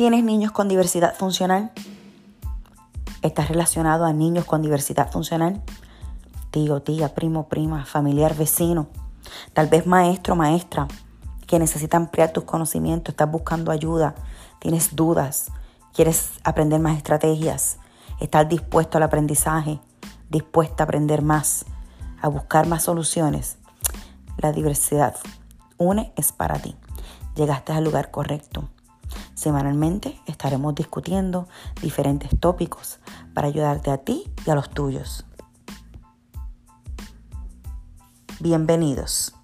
¿Tienes niños con diversidad funcional? ¿Estás relacionado a niños con diversidad funcional? Tío, tía, primo, prima, familiar, vecino. Tal vez maestro, maestra, que necesita ampliar tus conocimientos, estás buscando ayuda, tienes dudas, quieres aprender más estrategias, estás dispuesto al aprendizaje, dispuesta a aprender más, a buscar más soluciones. La diversidad une es para ti. Llegaste al lugar correcto. Semanalmente estaremos discutiendo diferentes tópicos para ayudarte a ti y a los tuyos. Bienvenidos.